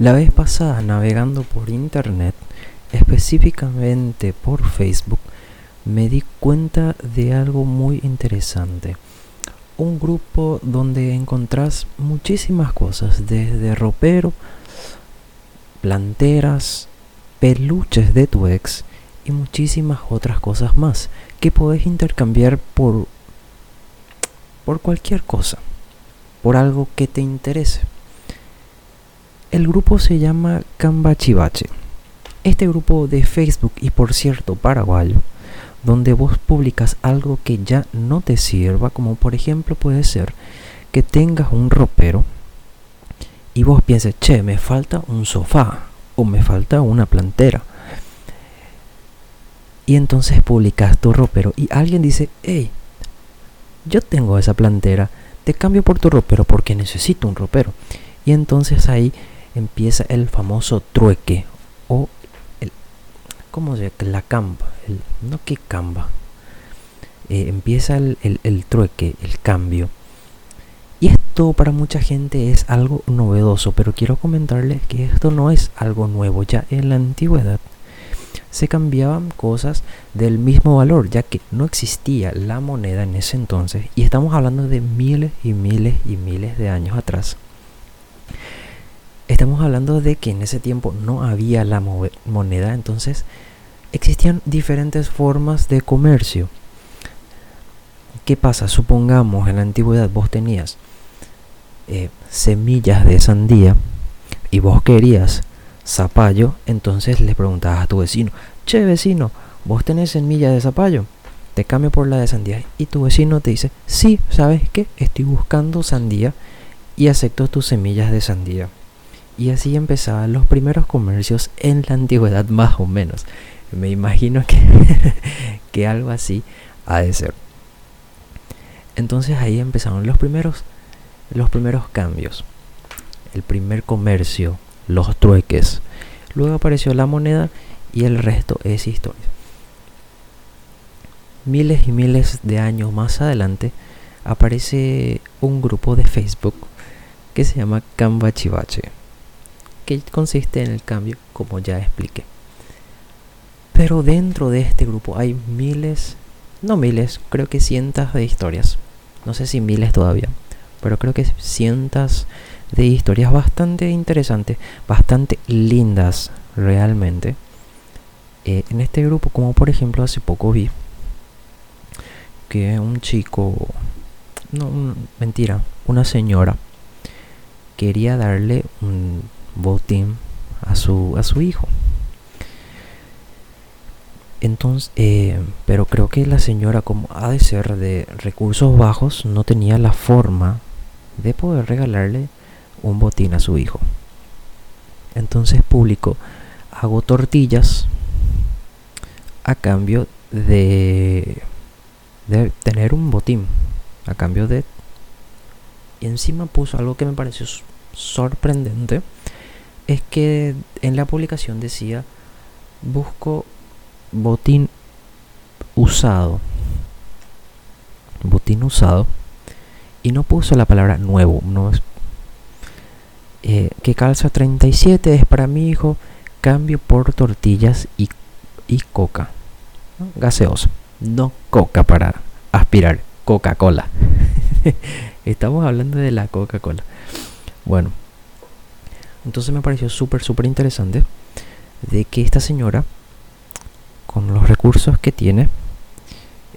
La vez pasada, navegando por internet, específicamente por Facebook, me di cuenta de algo muy interesante. Un grupo donde encontrás muchísimas cosas, desde ropero, planteras, peluches de tu ex y muchísimas otras cosas más que podés intercambiar por por cualquier cosa, por algo que te interese. El grupo se llama Cambachivache. Este grupo de Facebook y por cierto paraguayo, donde vos publicas algo que ya no te sirva, como por ejemplo puede ser que tengas un ropero y vos pienses, che, me falta un sofá o me falta una plantera. Y entonces publicas tu ropero y alguien dice, hey, yo tengo esa plantera, te cambio por tu ropero porque necesito un ropero. Y entonces ahí empieza el famoso trueque o el, ¿cómo se? La camba, el, no que camba. Eh, empieza el, el trueque, el cambio. Y esto para mucha gente es algo novedoso, pero quiero comentarles que esto no es algo nuevo. Ya en la antigüedad se cambiaban cosas del mismo valor, ya que no existía la moneda en ese entonces. Y estamos hablando de miles y miles y miles de años atrás. Estamos hablando de que en ese tiempo no había la moneda, entonces existían diferentes formas de comercio. ¿Qué pasa? Supongamos en la antigüedad vos tenías eh, semillas de sandía y vos querías zapallo, entonces le preguntabas a tu vecino, che vecino, vos tenés semillas de zapallo, te cambio por la de sandía. Y tu vecino te dice, sí, ¿sabes qué? Estoy buscando sandía y acepto tus semillas de sandía. Y así empezaban los primeros comercios en la antigüedad más o menos. Me imagino que, que algo así ha de ser. Entonces ahí empezaron los primeros, los primeros cambios. El primer comercio, los trueques. Luego apareció la moneda y el resto es historia. Miles y miles de años más adelante aparece un grupo de Facebook que se llama Cambachivache que consiste en el cambio, como ya expliqué. Pero dentro de este grupo hay miles, no miles, creo que cientos de historias. No sé si miles todavía, pero creo que cientos de historias bastante interesantes, bastante lindas realmente. Eh, en este grupo, como por ejemplo hace poco vi que un chico, no, mentira, una señora quería darle un botín a su, a su hijo. Entonces, eh, pero creo que la señora, como ha de ser de recursos bajos, no tenía la forma de poder regalarle un botín a su hijo. Entonces publicó, hago tortillas a cambio de, de tener un botín, a cambio de... Y encima puso algo que me pareció sorprendente es que en la publicación decía busco botín usado botín usado. Y no puso la palabra nuevo no es, eh, que calza 37 es para mi hijo cambio por tortillas y, y coca gaseosa no coca para aspirar coca cola estamos hablando de la coca cola bueno entonces me pareció súper, súper interesante de que esta señora, con los recursos que tiene,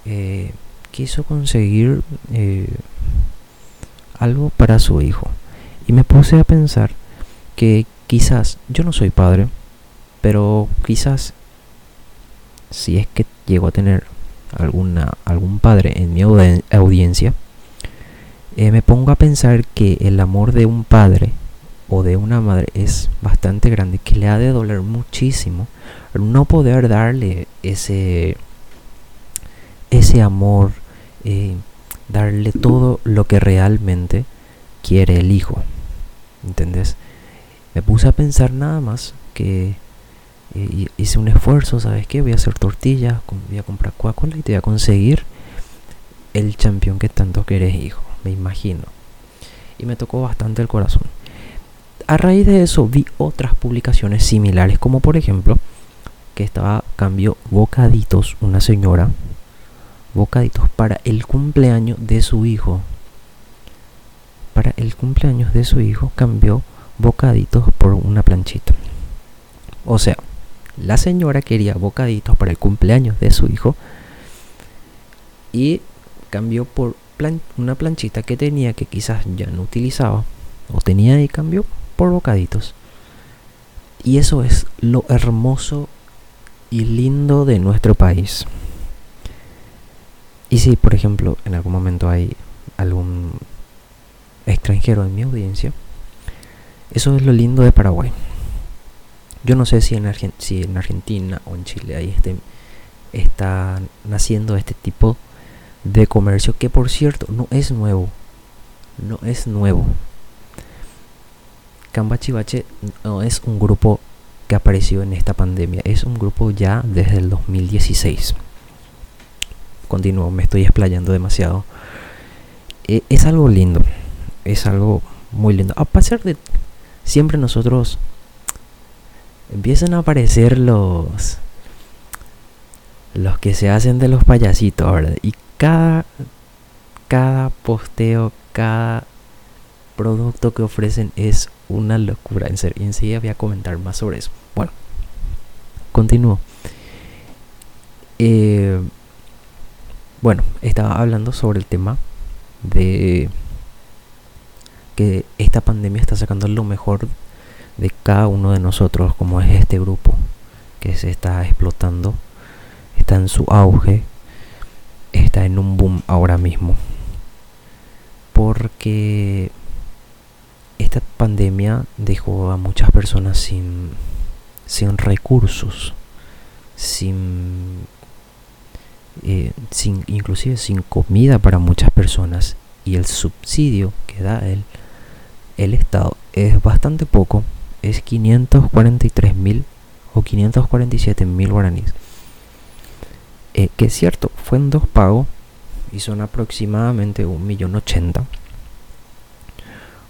eh, quiso conseguir eh, algo para su hijo. Y me puse a pensar que quizás, yo no soy padre, pero quizás si es que llego a tener alguna, algún padre en mi audiencia, eh, me pongo a pensar que el amor de un padre o de una madre es bastante grande, que le ha de doler muchísimo no poder darle ese, ese amor, eh, darle todo lo que realmente quiere el hijo. ¿Entendés? Me puse a pensar nada más que eh, hice un esfuerzo, ¿sabes qué? Voy a hacer tortillas, voy a comprar Coca-Cola y te voy a conseguir el campeón que tanto querés, hijo. Me imagino. Y me tocó bastante el corazón a raíz de eso vi otras publicaciones similares, como por ejemplo que estaba cambió bocaditos una señora bocaditos para el cumpleaños de su hijo. Para el cumpleaños de su hijo cambió bocaditos por una planchita. O sea, la señora quería bocaditos para el cumpleaños de su hijo y cambió por una planchita que tenía que quizás ya no utilizaba o tenía y cambió por bocaditos. Y eso es lo hermoso y lindo de nuestro país. Y si, por ejemplo, en algún momento hay algún extranjero en mi audiencia, eso es lo lindo de Paraguay. Yo no sé si en, si en Argentina o en Chile ahí este, está naciendo este tipo de comercio que por cierto no es nuevo. No es nuevo. Cambachivache no es un grupo que apareció en esta pandemia, es un grupo ya desde el 2016. Continúo, me estoy explayando demasiado. E, es algo lindo, es algo muy lindo. A pesar de siempre nosotros empiezan a aparecer los los que se hacen de los payasitos, ¿verdad? Y cada, cada posteo, cada producto que ofrecen es una locura. En serio, y enseguida voy a comentar más sobre eso. Bueno, continúo. Eh, bueno, estaba hablando sobre el tema de que esta pandemia está sacando lo mejor de cada uno de nosotros, como es este grupo que se está explotando, está en su auge, está en un boom ahora mismo. Porque esta pandemia dejó a muchas personas sin, sin recursos, sin, eh, sin, inclusive sin comida para muchas personas. Y el subsidio que da el, el Estado es bastante poco, es 543 mil o 547 mil guaraníes. Eh, que es cierto, fue en dos pagos y son aproximadamente un millón ochenta.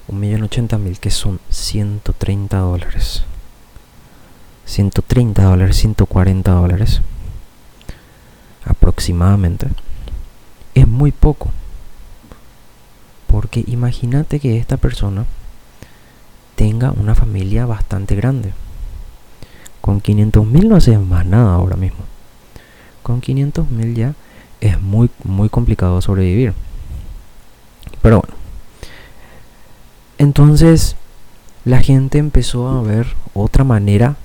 Un millón ochenta mil que son 130 dólares. 130 dólares, 140 dólares. Aproximadamente. Es muy poco. Porque imagínate que esta persona tenga una familia bastante grande. Con 500 mil no hace más nada ahora mismo con 500 mil ya es muy, muy complicado sobrevivir. Pero bueno. Entonces la gente empezó a ver otra manera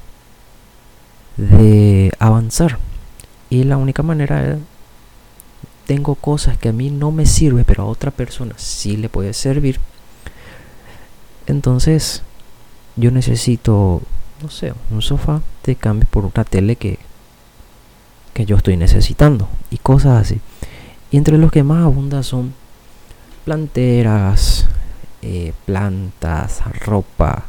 de avanzar. Y la única manera era, tengo cosas que a mí no me sirve, pero a otra persona sí le puede servir. Entonces yo necesito, no sé, un sofá de cambio por una tele que que yo estoy necesitando y cosas así. Y entre los que más abundan son planteras, eh, plantas, ropa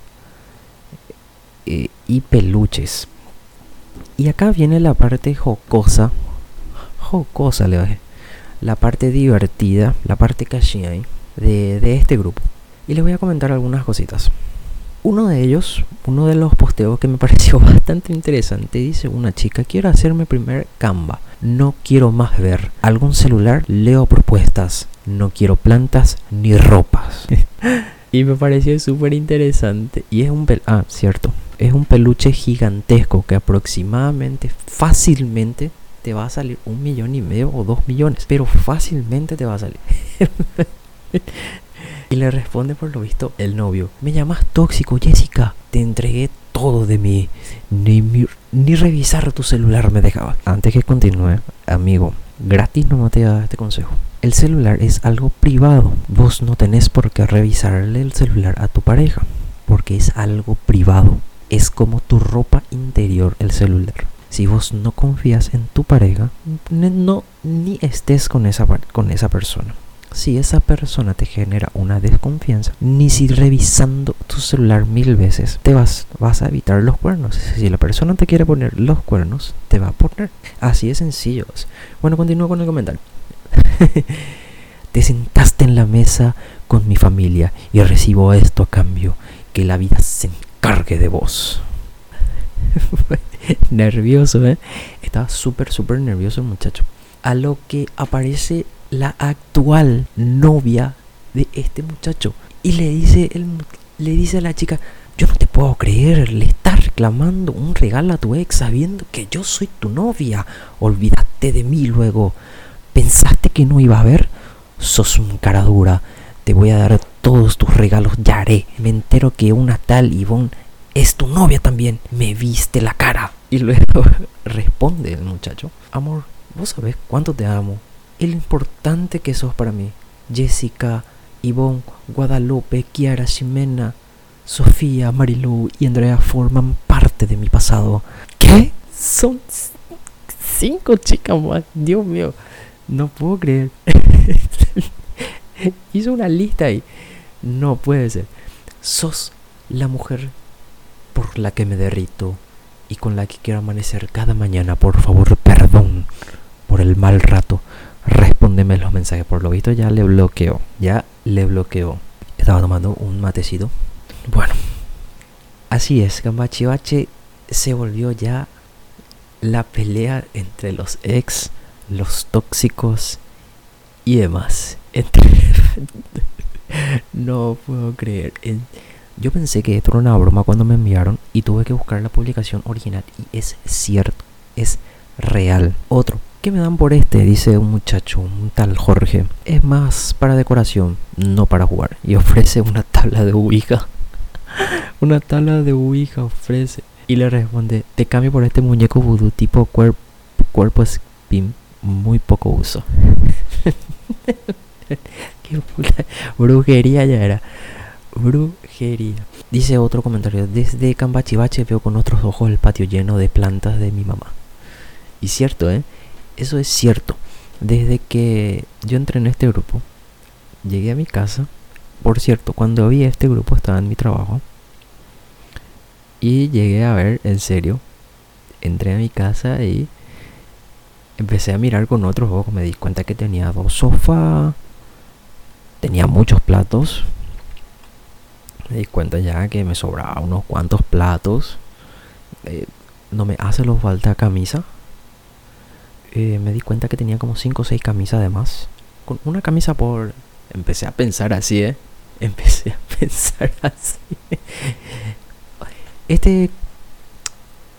eh, y peluches. Y acá viene la parte jocosa, jocosa le la parte divertida, la parte cachai de, de este grupo. Y les voy a comentar algunas cositas. Uno de ellos, uno de los posteos que me pareció bastante interesante, dice una chica, quiero hacerme primer Canva, no quiero más ver algún celular, leo propuestas, no quiero plantas ni ropas. y me pareció súper interesante y es un ah, cierto, es un peluche gigantesco que aproximadamente, fácilmente te va a salir un millón y medio o dos millones, pero fácilmente te va a salir. Y le responde por lo visto el novio. Me llamas tóxico, Jessica. Te entregué todo de mí. Ni, ni revisar tu celular me dejaba. Antes que continúe, amigo, gratis no te da este consejo. El celular es algo privado. Vos no tenés por qué revisarle el celular a tu pareja. Porque es algo privado. Es como tu ropa interior el celular. Si vos no confías en tu pareja, no ni estés con esa, con esa persona si esa persona te genera una desconfianza, ni si revisando tu celular mil veces te vas, vas a evitar los cuernos. Si la persona te quiere poner los cuernos, te va a poner. Así de sencillo. Bueno, continúo con el comentario. te sentaste en la mesa con mi familia y recibo esto a cambio. que la vida se encargue de vos. nervioso, ¿eh? Estaba súper, súper nervioso el muchacho. A lo que aparece la actual novia de este muchacho. Y le dice, el, le dice a la chica, yo no te puedo creer, le estás reclamando un regalo a tu ex sabiendo que yo soy tu novia. Olvídate de mí luego. ¿Pensaste que no iba a ver? Sos un cara dura. Te voy a dar todos tus regalos, ya haré. Me entero que una tal Ivonne es tu novia también. Me viste la cara. Y luego responde el muchacho, amor, vos sabés cuánto te amo. Y lo importante que sos para mí. Jessica, Ivonne, Guadalupe, Kiara, Ximena, Sofía, Marilu y Andrea forman parte de mi pasado. ¿Qué? Son cinco chicas más. Dios mío, no puedo creer. Hizo una lista ahí. No puede ser. Sos la mujer por la que me derrito y con la que quiero amanecer cada mañana. Por favor, perdón por el mal rato. Respóndeme los mensajes. Por lo visto ya le bloqueó. Ya le bloqueó. Estaba tomando un matecito. Bueno, así es. Gambachivache se volvió ya la pelea entre los ex, los tóxicos y demás. no puedo creer. Yo pensé que esto era una broma cuando me enviaron y tuve que buscar la publicación original y es cierto, es real. Otro, ¿qué me dan por este? Dice un muchacho, un tal Jorge. Es más para decoración, no para jugar. Y ofrece una tabla de Ouija. una tabla de Ouija ofrece. Y le responde, te cambio por este muñeco voodoo tipo cuerpo spin, muy poco uso. Qué puta brujería ya era. Brujería. Dice otro comentario. Desde Cambachivache veo con otros ojos el patio lleno de plantas de mi mamá. Y cierto, ¿eh? Eso es cierto. Desde que yo entré en este grupo, llegué a mi casa. Por cierto, cuando vi este grupo estaba en mi trabajo. Y llegué a ver, en serio, entré a mi casa y empecé a mirar con otros ojos. Me di cuenta que tenía dos sofás, tenía muchos platos. Me di cuenta ya que me sobraba unos cuantos platos. Eh, no me hace lo falta camisa. Eh, me di cuenta que tenía como 5 o 6 camisas además. Con una camisa por... Empecé a pensar así, ¿eh? Empecé a pensar así. Este...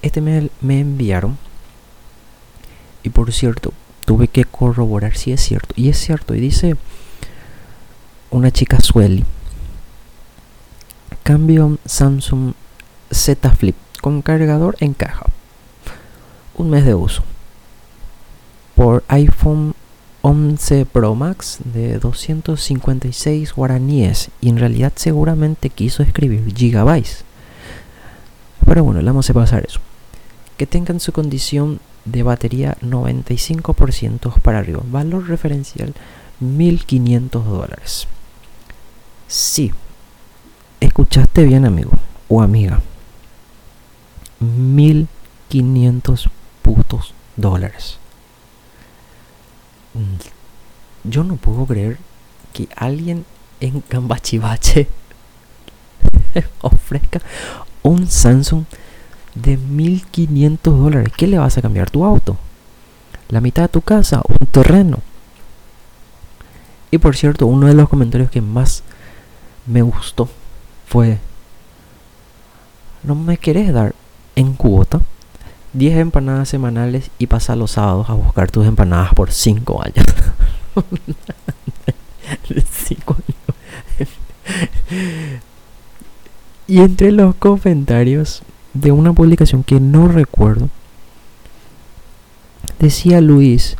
Este me, me enviaron. Y por cierto, tuve que corroborar si es cierto. Y es cierto. Y dice una chica Sueli. Cambio Samsung Z Flip con cargador en caja. Un mes de uso. Por iPhone 11 Pro Max de 256 guaraníes. Y en realidad seguramente quiso escribir gigabytes. Pero bueno, le vamos a pasar eso. Que tengan su condición de batería 95% para arriba. Valor referencial 1500 dólares. Sí, escuchaste bien amigo o amiga. 1500 putos dólares. Mm, yo no puedo creer que alguien en Cambachivache ofrezca un Samsung de 1500 dólares. ¿Qué le vas a cambiar tu auto? ¿La mitad de tu casa? ¿Un terreno? Y por cierto, uno de los comentarios que más me gustó fue, ¿no me querés dar en cuota 10 empanadas semanales y pasar los sábados a buscar tus empanadas por 5 años? 5 años. y entre los comentarios de una publicación que no recuerdo, decía Luis,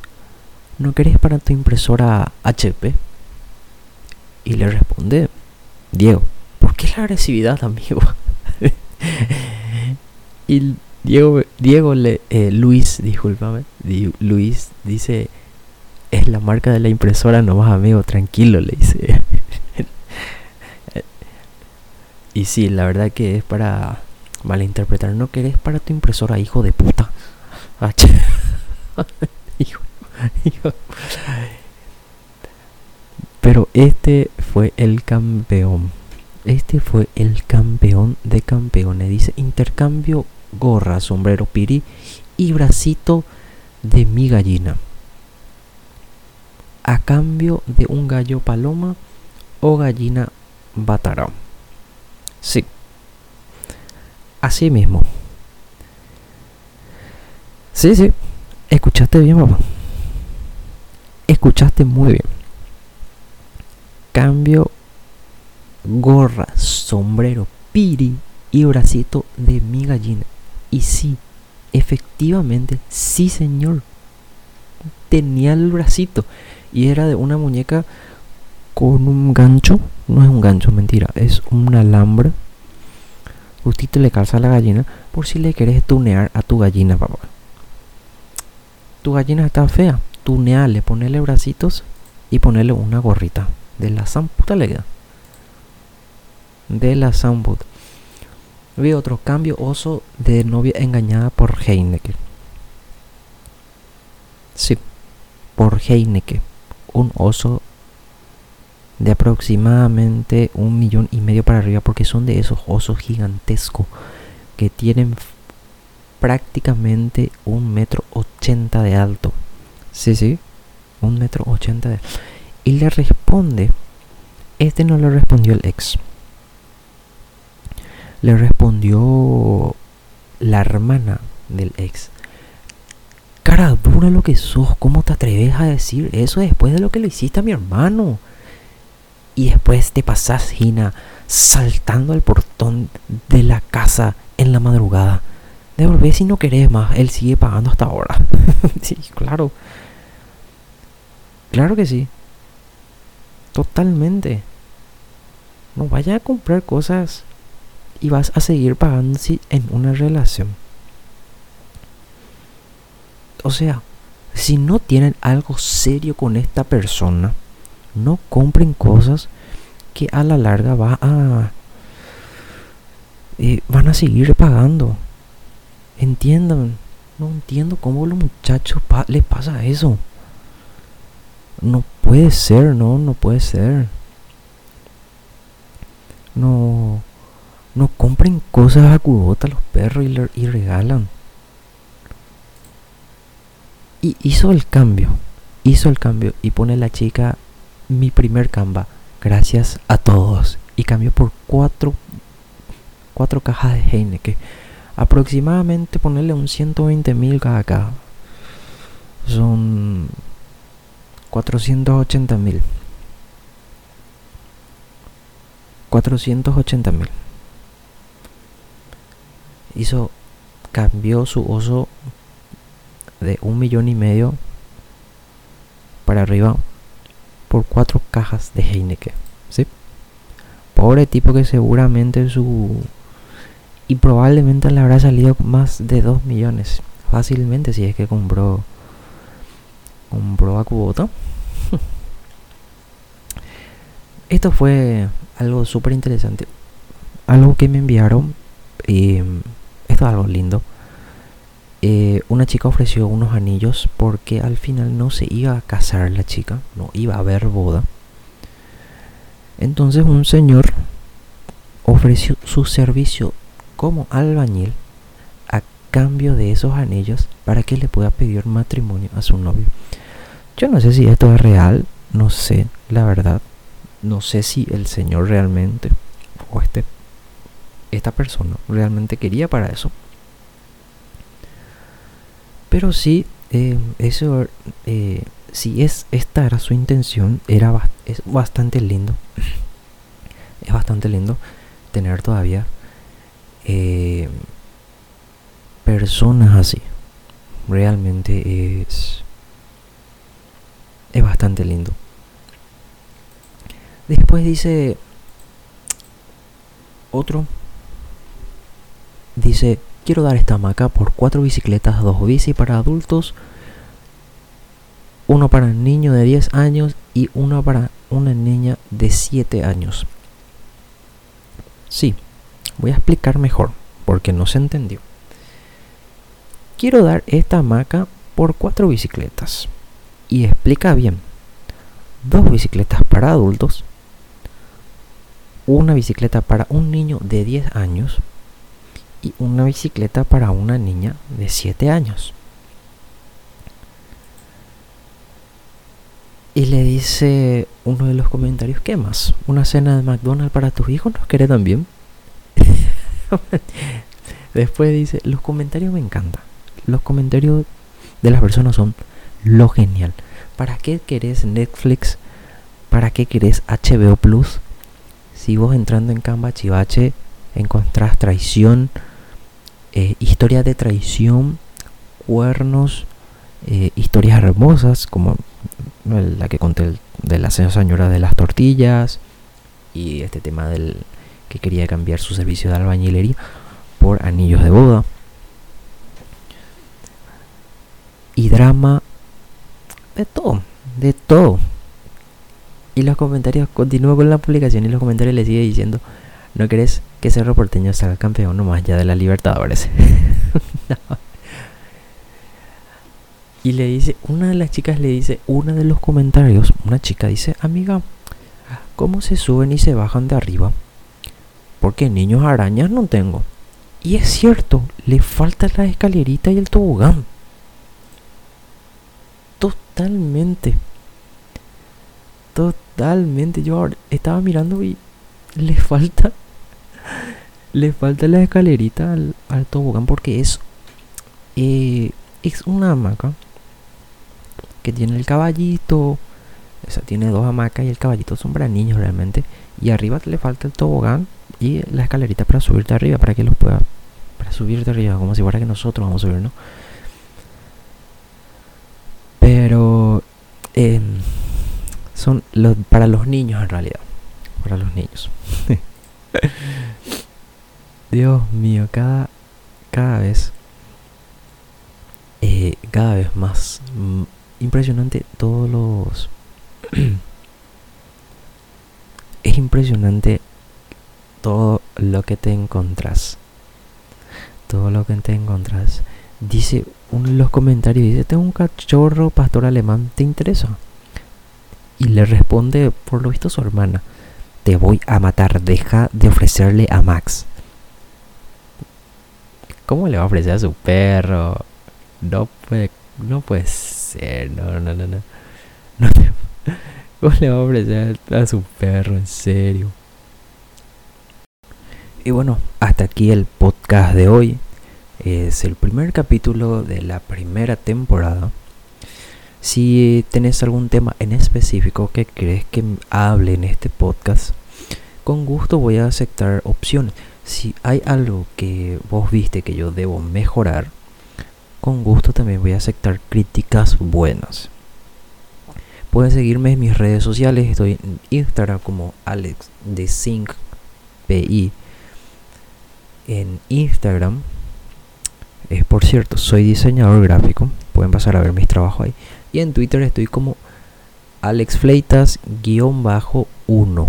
¿no querés para tu impresora HP? Y le responde, Diego, ¿por qué la agresividad, amigo? y Diego, Diego le, eh, Luis, discúlpame, Luis dice, es la marca de la impresora nomás, amigo, tranquilo, le dice. y sí, la verdad que es para malinterpretar, no querés para tu impresora, hijo de puta. hijo, hijo. Pero este fue el campeón. Este fue el campeón de campeones. Dice intercambio gorra, sombrero piri y bracito de mi gallina. A cambio de un gallo paloma o gallina batará. Sí. Así mismo. Sí, sí. Escuchaste bien, papá. Escuchaste muy bien. Cambio gorra, sombrero, piri y bracito de mi gallina. Y sí, efectivamente, sí señor. Tenía el bracito y era de una muñeca con un gancho. No es un gancho, mentira, es un alambre. Justito le calza a la gallina por si le querés tunear a tu gallina, papá. Tu gallina está fea, tuneale, ponele bracitos y ponele una gorrita de la zamputa le De la zamputa. Vi otro cambio oso de novia engañada por Heineke. Sí, por Heineke. Un oso de aproximadamente un millón y medio para arriba porque son de esos osos gigantescos que tienen prácticamente un metro ochenta de alto. Sí, sí, un metro ochenta de Y le responde, este no le respondió el ex le respondió la hermana del ex. Cara dura lo que sos, ¿cómo te atreves a decir eso después de lo que le hiciste a mi hermano? Y después te pasas, Gina, saltando al portón de la casa en la madrugada. Devolvé si no querés más, él sigue pagando hasta ahora. sí, claro. Claro que sí. Totalmente. No vaya a comprar cosas y vas a seguir pagando en una relación. O sea, si no tienen algo serio con esta persona, no compren cosas que a la larga va a eh, van a seguir pagando. Entiendan, no entiendo cómo a los muchachos les pasa eso. No puede ser, no, no puede ser. No, no compren cosas a cubota los perros y, regalan. Y hizo el cambio. Hizo el cambio y pone la chica mi primer camba. Gracias a todos. Y cambió por cuatro, cuatro cajas de Heineken. Aproximadamente ponerle un 120 mil cada caja. Son 480 mil. 480 mil hizo cambió su oso de un millón y medio para arriba por cuatro cajas de Heineken ¿sí? pobre tipo que seguramente su y probablemente le habrá salido más de 2 millones fácilmente si es que compró compró a cubota esto fue algo súper interesante algo que me enviaron y algo lindo. Eh, una chica ofreció unos anillos porque al final no se iba a casar la chica, no iba a haber boda. Entonces un señor ofreció su servicio como albañil a cambio de esos anillos para que le pueda pedir matrimonio a su novio. Yo no sé si esto es real, no sé, la verdad. No sé si el señor realmente o este esta persona realmente quería para eso. Pero sí, eh, eso, eh, si es esta era su intención, era es bastante lindo. es bastante lindo tener todavía eh, personas así. Realmente es es bastante lindo. Después dice otro Dice, quiero dar esta hamaca por cuatro bicicletas, dos bici para adultos, uno para un niño de 10 años y uno para una niña de 7 años. Sí, voy a explicar mejor porque no se entendió. Quiero dar esta hamaca por cuatro bicicletas. Y explica bien. Dos bicicletas para adultos, una bicicleta para un niño de 10 años y una bicicleta para una niña de 7 años. Y le dice uno de los comentarios, ¿qué más? ¿Una cena de McDonald's para tus hijos? ¿Nos quiere también? Después dice, los comentarios me encantan. Los comentarios de las personas son lo genial. ¿Para qué querés Netflix? ¿Para qué querés HBO Plus? Si vos entrando en Canva Chivache encontrás traición, eh, historia de traición, cuernos, eh, historias hermosas como la que conté de la señora de las tortillas y este tema del que quería cambiar su servicio de albañilería por anillos de boda. Y drama de todo, de todo. Y los comentarios, continúo con la publicación y los comentarios le sigue diciendo, ¿no querés que Cerro Porteño salga campeón nomás ya de la Libertadores? Y le dice, una de las chicas le dice, una de los comentarios, una chica dice, amiga, ¿cómo se suben y se bajan de arriba? Porque niños arañas no tengo. Y es cierto, le falta la escalerita y el tobogán. Totalmente. Totalmente. Yo estaba mirando y le falta. Le falta la escalerita al, tobogán porque es. Eh, es una hamaca que tiene el caballito. O sea, tiene dos hamacas y el caballito son para niños realmente. Y arriba le falta el tobogán y la escalerita para subirte arriba, para que los pueda. Para subirte arriba, como si fuera que nosotros vamos a subir, ¿no? Pero. Em, son los, para los niños en realidad. Para los niños. Dios mío, cada, cada vez. Eh, cada vez más impresionante todos los... es impresionante todo lo que te encontrás. Todo lo que te encontrás. Dice uno de los comentarios, dice, tengo un cachorro pastor alemán, ¿te interesa? Y le responde, por lo visto, su hermana, te voy a matar, deja de ofrecerle a Max. ¿Cómo le va a ofrecer a su perro? No puede, no puede no, no, no, no. ¿Cómo le va a ofrecer a su perro? En serio. Y bueno, hasta aquí el podcast de hoy. Es el primer capítulo de la primera temporada. Si tenés algún tema en específico que crees que hable en este podcast, con gusto voy a aceptar opciones. Si hay algo que vos viste que yo debo mejorar, con gusto también voy a aceptar críticas buenas. Pueden seguirme en mis redes sociales, estoy en Instagram como Alex de PI. En Instagram, es por cierto, soy diseñador gráfico, pueden pasar a ver mis trabajos ahí. Y en Twitter estoy como Alex Fleitas-1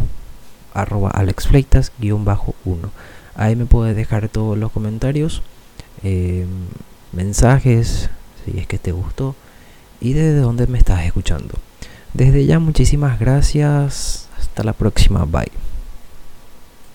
arroba Alex Fleitas-1 ahí me puedes dejar todos los comentarios eh, mensajes, si es que te gustó, y desde dónde me estás escuchando. Desde ya muchísimas gracias, hasta la próxima, bye.